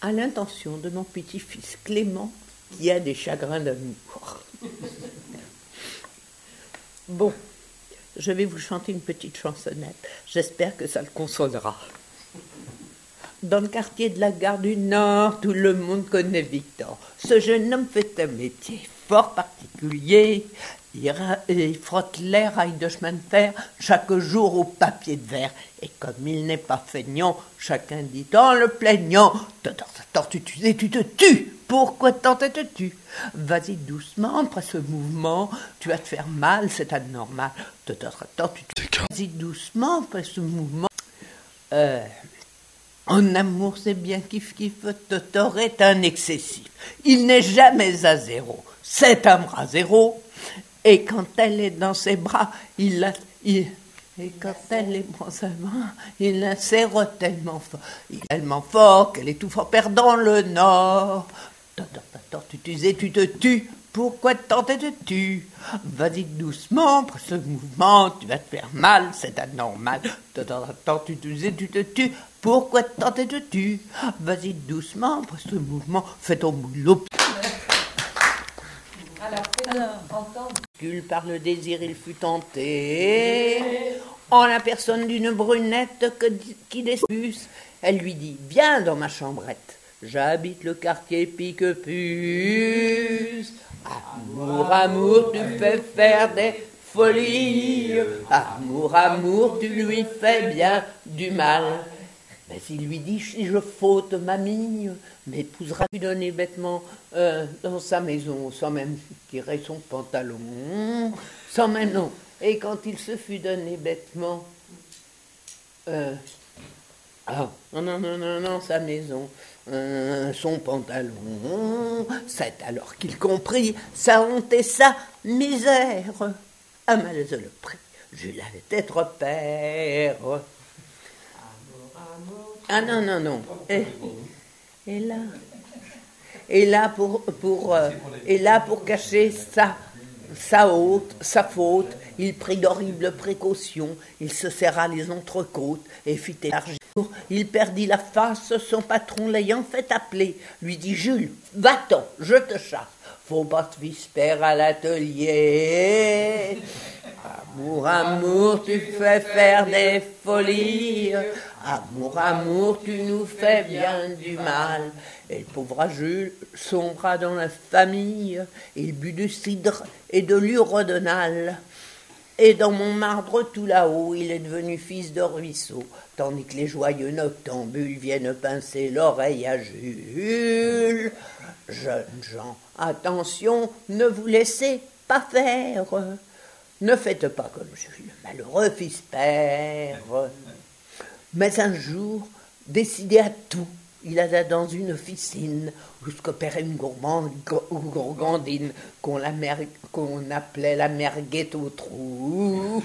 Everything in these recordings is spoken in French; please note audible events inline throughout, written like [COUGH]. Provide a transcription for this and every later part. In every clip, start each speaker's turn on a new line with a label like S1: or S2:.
S1: à l'intention de mon petit-fils Clément, qui a des chagrins d'amour. [LAUGHS] Bon, je vais vous chanter une petite chansonnette. J'espère que ça le consolera. Dans le quartier de la gare du Nord, tout le monde connaît Victor. Ce jeune homme fait un métier fort particulier. Il, frotte les rails de chemin de fer chaque jour au papier de verre. Et comme il n'est pas feignant, chacun dit en le plaignant tu, tu, tu te tues Pourquoi t'entêtes-tu Vas-y doucement, après ce mouvement, tu vas te faire mal, c'est anormal. Tu te Vas-y doucement, après ce mouvement. Euh, en amour, c'est bien kiff kiff, Totor est un excessif. Il n'est jamais à zéro. C'est un bras zéro et quand elle est dans ses bras, il la, et quand elle est dans il la serre tellement fort, est tellement fort qu'elle étouffe en perdant le nord. Tu te tu te tues. Pourquoi tenter de tuer Vas-y doucement, pour ce mouvement, tu vas te faire mal, c'est anormal. Attends, tu te tu te tues. Pourquoi tenter de tuer Vas-y doucement, pour ce mouvement, fais ton boulot. Alors, par le désir, il fut tenté. En la personne d'une brunette qui bus, elle lui dit Viens dans ma chambrette. J'habite le quartier Piquepuce. Amour, amour, tu fais faire des folies. Amour, amour, tu lui fais bien du mal. Mais il lui dit Si je faute, mamie, m'épousera lui donner bêtement euh, dans sa maison, sans même tirer son pantalon, sans même non. Et quand il se fut donné bêtement, euh, ah, non, non, non, non, sa maison, euh, son pantalon, c'est alors qu'il comprit sa honte et sa misère. À malaise le prix, je l'avais être père. Ah non, non, non. Pour, euh, et là pour cacher sa, sa, haute, sa faute, il prit d'horribles précautions, il se serra les entrecôtes et fit élargir. Il perdit la face, son patron l'ayant fait appeler, lui dit Jules, va-t'en, je te chasse. Faut pas te visper à l'atelier. Amour, amour, tu fais faire des folies. Amour, amour, tu nous fais bien du mal. Et le pauvre Jules sombra dans la famille. Il but du cidre et de l'urodonal. Et dans mon marbre tout là-haut, il est devenu fils de ruisseau, tandis que les joyeux noctambules viennent pincer l'oreille à Jules. Jeunes gens, attention, ne vous laissez pas faire. Ne faites pas comme Jules, malheureux fils père. Mais un jour, décidé à tout, il alla dans une officine où s'opérait une gourgandine qu'on appelait la merguette au trou.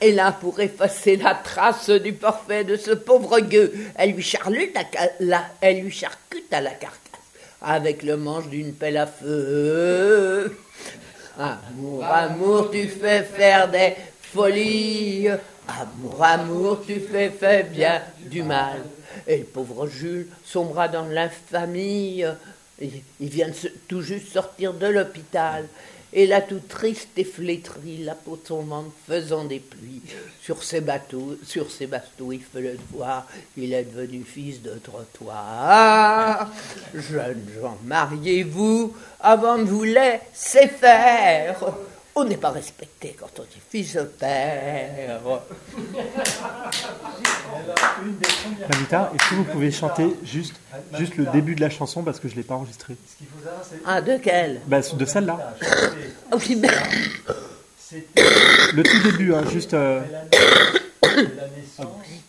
S1: Et là, pour effacer la trace du parfait de ce pauvre gueux, elle lui, charlute elle lui charcute à la carcasse avec le manche d'une pelle à feu. Amour, amour, tu fais faire des folies. Amour, amour, tu fais, fais bien du mal. Et le pauvre Jules sombra dans l'infamie. Il vient tout juste sortir de l'hôpital. Et là, tout triste et flétri, la peau tombante faisant des pluies. Sur ses bateaux, sur ses bateaux, il fait le voir, il est devenu fils de trottoir. Jeunes gens, mariez-vous avant de vous laisser faire. On n'est pas respecté quand on est fils de père.
S2: Mamita, est-ce que vous pouvez chanter juste, juste le début de la chanson parce que je ne l'ai pas enregistré
S1: Ah, de quelle
S2: bah, De celle-là.
S1: Mais...
S2: Le tout début, hein, juste. Euh,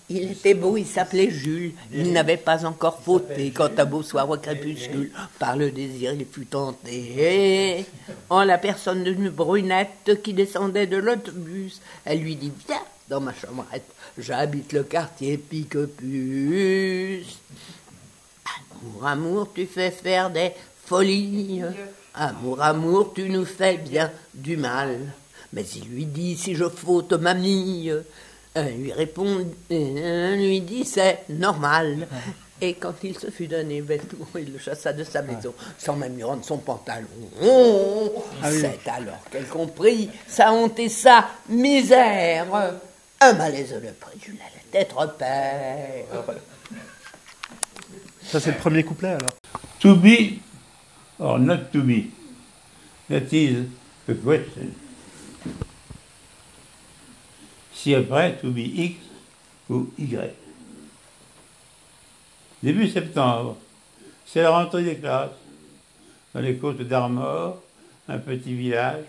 S1: il était beau, il s'appelait Jules. Il n'avait pas encore fauté quand à beau soir au crépuscule, par le désir, il fut tenté. En la personne d'une brunette qui descendait de l'autobus, elle lui dit Viens dans ma chambrette, j'habite le quartier Piquepuce. Amour, amour, tu fais faire des folies. Amour, amour, tu nous fais bien du mal. Mais il lui dit Si je faute, mamie, elle lui répond, elle lui dit c'est normal. Et quand il se fut donné vêtement, il le chassa de sa maison, sans même lui rendre son pantalon. Oh,
S2: Ah.
S1: C'est alors qu'elle comprit sa honte et sa misère. Un malaise le préjugé d'être père.
S2: Ça, c'est le premier couplet alors.
S3: To be or not to be? That is the question. Si après, to be X ou Y. Début septembre, c'est la rentrée des classes. Dans les côtes d'Armor, un petit village,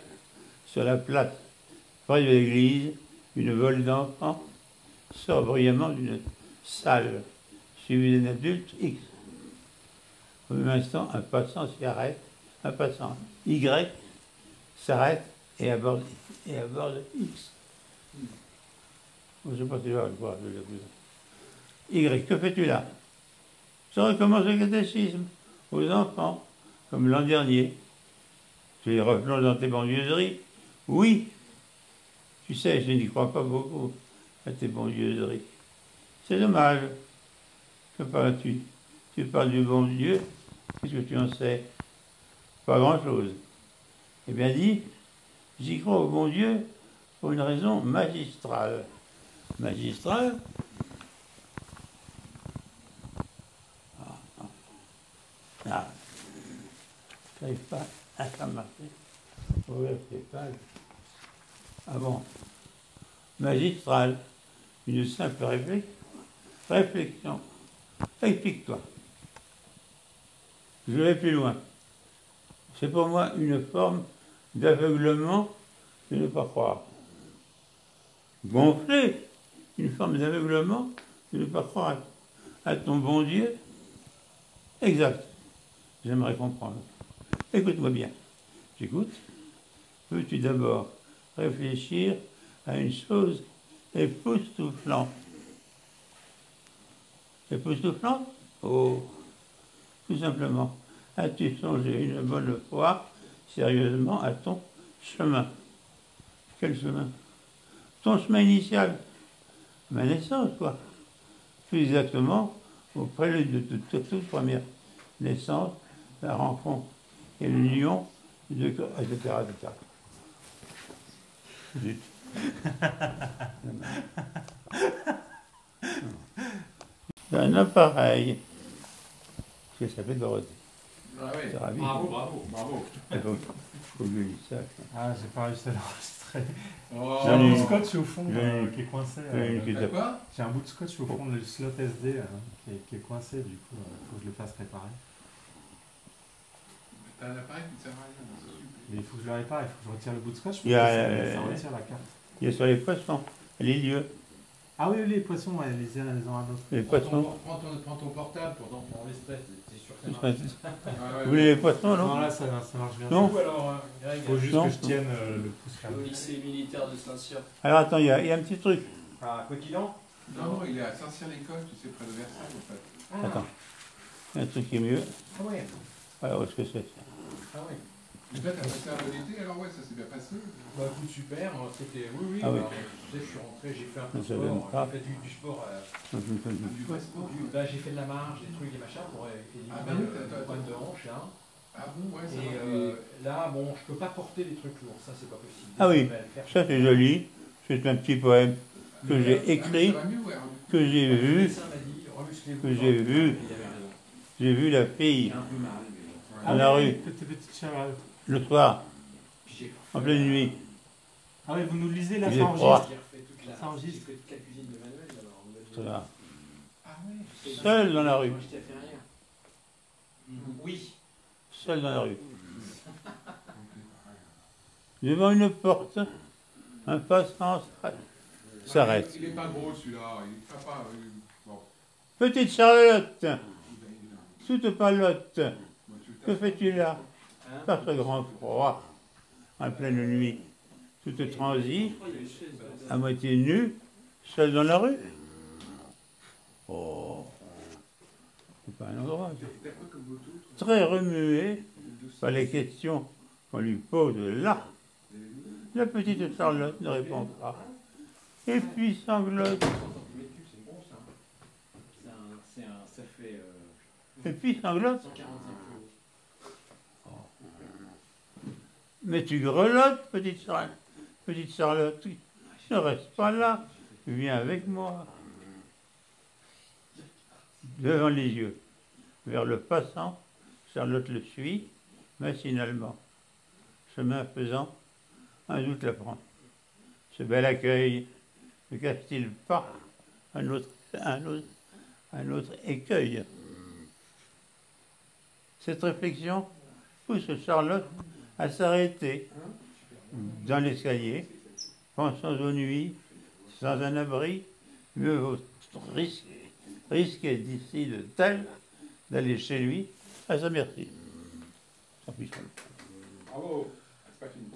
S3: sur la place près de l'église, une vole d'enfants sort bruyamment d'une salle, suivie d'un adulte X. Au même instant, un passant s'y arrête, un passant Y s'arrête et aborde, et aborde X. Je ne sais pas si voir, je dire. Y, que fais-tu là? Je recommence le catéchisme aux enfants, comme l'an dernier. Tu les replonges dans tes banlieusseries Oui. Tu sais, je n'y crois pas beaucoup à tes banlieusseries. C'est dommage. Que parles-tu? Tu parles du bon Dieu Qu'est-ce que tu en sais? Pas grand-chose. Eh bien dit, j'y crois au bon Dieu pour une raison magistrale. Magistrale? Ah, ah. Ah. J'arrive pas à marcher. Ouvrir ces pages. Bon Magistrale. Une simple réflexion. Explique-toi. Je vais plus loin. C'est pour moi une forme d'aveuglement de ne pas croire. Gonflé, une forme d'aveuglement de ne pas croire à, à ton bon Dieu. Exact. J'aimerais comprendre. Écoute-moi bien. J'écoute. Peux-tu d'abord réfléchir à une chose époustouflante Époustouflante Oh tout simplement, as-tu songé une bonne fois sérieusement à ton chemin? Quel chemin? Ton chemin initial, ma naissance, quoi. Plus exactement, au prélude de toute, toute, première naissance, la rencontre et l'union de etc. etc. Zut. Un appareil qui s'appelle Dorothée.
S4: Ah.
S3: C'est ravi.
S4: Bravo, bravo, bravo.
S3: Il faut, faut que je lise ça.
S2: Ah, j'ai pas réussi à l'enregistrer.
S4: Oh,
S2: J'ai un bout de scotch au fond euh, qui est coincé.
S3: ai
S2: euh, J'ai un bout de scotch au fond du slot SD euh, qui, est, qui est coincé, du coup, il faut que je le fasse réparer.
S4: T'as un appareil qui ne sert à rien.
S2: Mais il faut que je le répare, il faut que je retire le bout de scotch.
S3: Il y a,
S2: parce que ça,
S3: euh,
S2: ça retire la carte.
S3: Il y a sur les poissons, les lieux,
S2: Ah oui, oui, les poissons, ouais, les uns les uns à l'autre.
S3: les
S4: Prends ton,
S3: poissons.
S4: prends, ton, prends ton portable pour sûr que ça [LAUGHS]
S3: Vous
S4: marche. Ah
S3: voulez les poissons,
S2: Non,
S3: non
S2: là, ça, ça marche bien.
S3: Non?
S4: Ou alors, euh,
S2: Il faut juste
S3: Non.
S2: que je tienne euh, le pouce fermé.
S5: Le lycée militaire de Saint-Cyr.
S3: Alors attends, il y, a, il y a un petit truc.
S2: Ah, coquillon
S4: Non, non, il est à Saint-Cyr-l'École, tu sais, près de Versailles, en fait.
S3: Attends. Il y a un truc qui est mieux.
S4: Ah ouais.
S3: Alors, est-ce que c'est? ça
S4: Ah ouais. Et toi, t'as passé un bon été, alors ouais, ça s'est bien passé.
S5: Bah écoute, super, euh, c'était. Oui, oui,
S3: Ah oui.
S5: bah, tu sais, je suis rentré, j'ai fait un peu de
S3: Ça donne
S5: sport,
S3: pas.
S5: j'ai fait du, du sport. euh, [LAUGHS]
S4: Du sport.
S5: du- bah, j'ai fait de la marche, des trucs, des machins pour euh, éliminer
S4: Ah bah oui,
S5: le
S4: t'as-
S5: problème de hanche là.
S4: Ah bon, ouais, ça
S5: Et
S4: va.
S5: euh, là, bon, je peux pas porter des trucs lourds, ça c'est pas possible.
S3: Ah oui.
S5: Je vais le faire.
S3: Ça, c'est joli. C'est un petit poème que
S4: Mais,
S3: j'ai
S4: ah, mais
S3: écrit,
S4: Ça va mieux, ouais.
S3: que j'ai
S5: Le
S3: vu.
S5: médecin m'a dit, remusclez-vous.
S3: que j'ai vu.
S5: Il avait raison.
S3: J'ai vu la
S5: Il
S3: fille
S5: un peu mal,
S3: dans la rue,
S2: Petite, petite chaleur.
S3: le soir, en pleine nuit.
S2: Ah oui, vous nous lisez là,
S3: Il
S2: ça enregistre.
S5: la,
S2: Ça enregistre.
S5: la
S3: va.
S4: Ah.
S3: Seul dans la rue.
S5: Rien. Oui.
S3: Seul dans la rue. Devant une porte, un passant s'arrête.
S4: Il est pas gros, celui-là. Il est pas. euh, Bon.
S3: Petite Charlotte, toute palotte, que fais-tu là?
S5: Hein?
S3: Par ce grand froid, en pleine nuit, toute transie, à moitié nue, seule dans la rue? Oh, c'est pas un endroit. Très remué par les questions qu'on lui pose là, la petite Charlotte ne répond pas. Et puis sanglote.
S5: Euh,
S3: Et puis sanglote. Mais tu grelottes, petite Charlotte. Petite Charlotte. Ne restes pas là. Viens avec moi. Devant les yeux. Vers le passant, Charlotte le suit, machinalement. Chemin faisant, un doute la prend. Ce bel accueil ne cache-t-il pas un autre, un autre, un autre écueil? Cette réflexion pousse Charlotte à s'arrêter dans l'escalier, pensant aux nuits, sans un abri, mieux vaut risquer, risquer d'ici de tel d'aller chez lui à sa merci.
S4: Bravo C'est pas fini.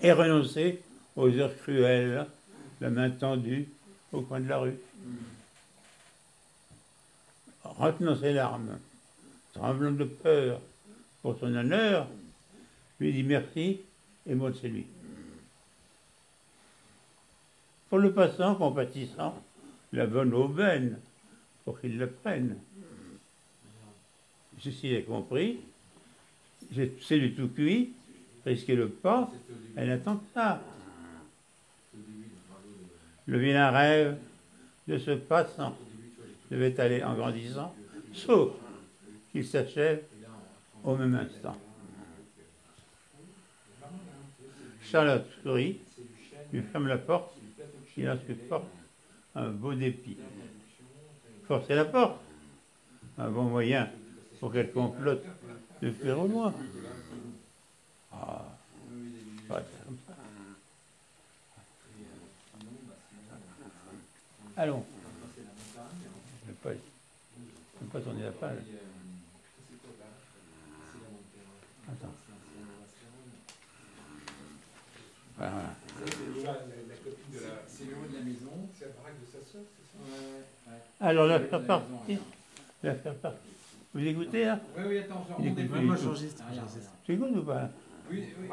S3: et renoncer aux heures cruelles, la main tendue au coin de la rue. Retenant ses larmes, tremblant de peur pour son honneur, lui dit merci et monte chez lui. Pour le passant, compatissant, la bonne aubaine pour qu'il le prenne. Ceci est compris, c'est du tout cuit, risquez le pas, elle attend ça. Le vilain rêve de ce passant devait aller en grandissant, sauf qu'il s'achève au même instant. Charlotte sourit, lui ferme la porte, il en supporte un beau dépit. Forcer la porte, un bon moyen pour qu'elle complote de faire au loin. Ah, ça. Allons. Je ne pas, pas tourner la page. Attends. Voilà, voilà.
S5: C'est le haut de la maison.
S4: C'est la baraque de sa sœur, c'est ça
S5: ouais.
S3: Alors, la faire partir. La faire partir. Vous écoutez, là?
S5: Oui, oui, attends, je remonte Moi, j'enregistre. Ah.
S3: Tu écoutes ou pas?
S5: Oui, oui.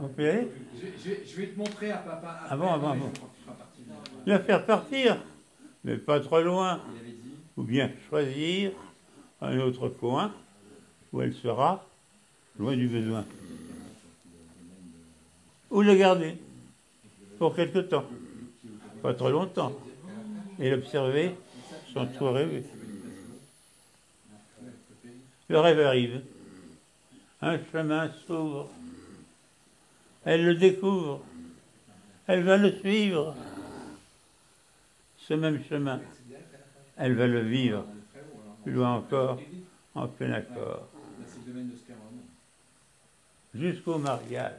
S3: On peut y aller?
S5: Je, vais te montrer à papa.
S3: Ah ah ah
S5: tu seras parti,
S3: La faire partir, mais pas trop loin. Ou bien choisir un autre coin où elle sera loin du besoin. Ou le garder pour quelque temps, pas trop longtemps, et l'observer sans trop rêver. Le rêve arrive, un chemin s'ouvre, elle le découvre, elle va le suivre, ce même chemin, elle va le vivre, plus loin encore, en plein accord, jusqu'au mariage.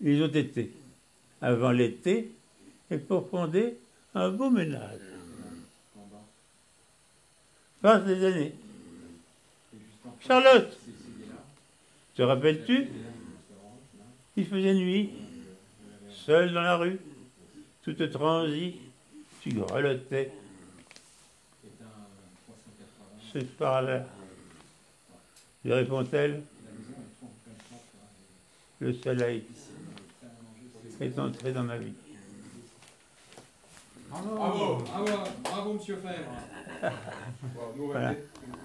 S3: Ils ont été, avant l'été, et pour fonder un beau ménage. Passe les années. Charlotte,
S5: là.
S3: te rappelles-tu?
S5: Là, là.
S3: Il faisait nuit, seul dans la rue, toute transie, tu grelottais
S5: C'est un 380.
S3: ce soir-là. Lui répond-elle, le soleil est entré dans ma vie.
S5: Bravo, bravo, bravo, monsieur Fèvre.
S4: Bon, nous, on va
S3: Voilà.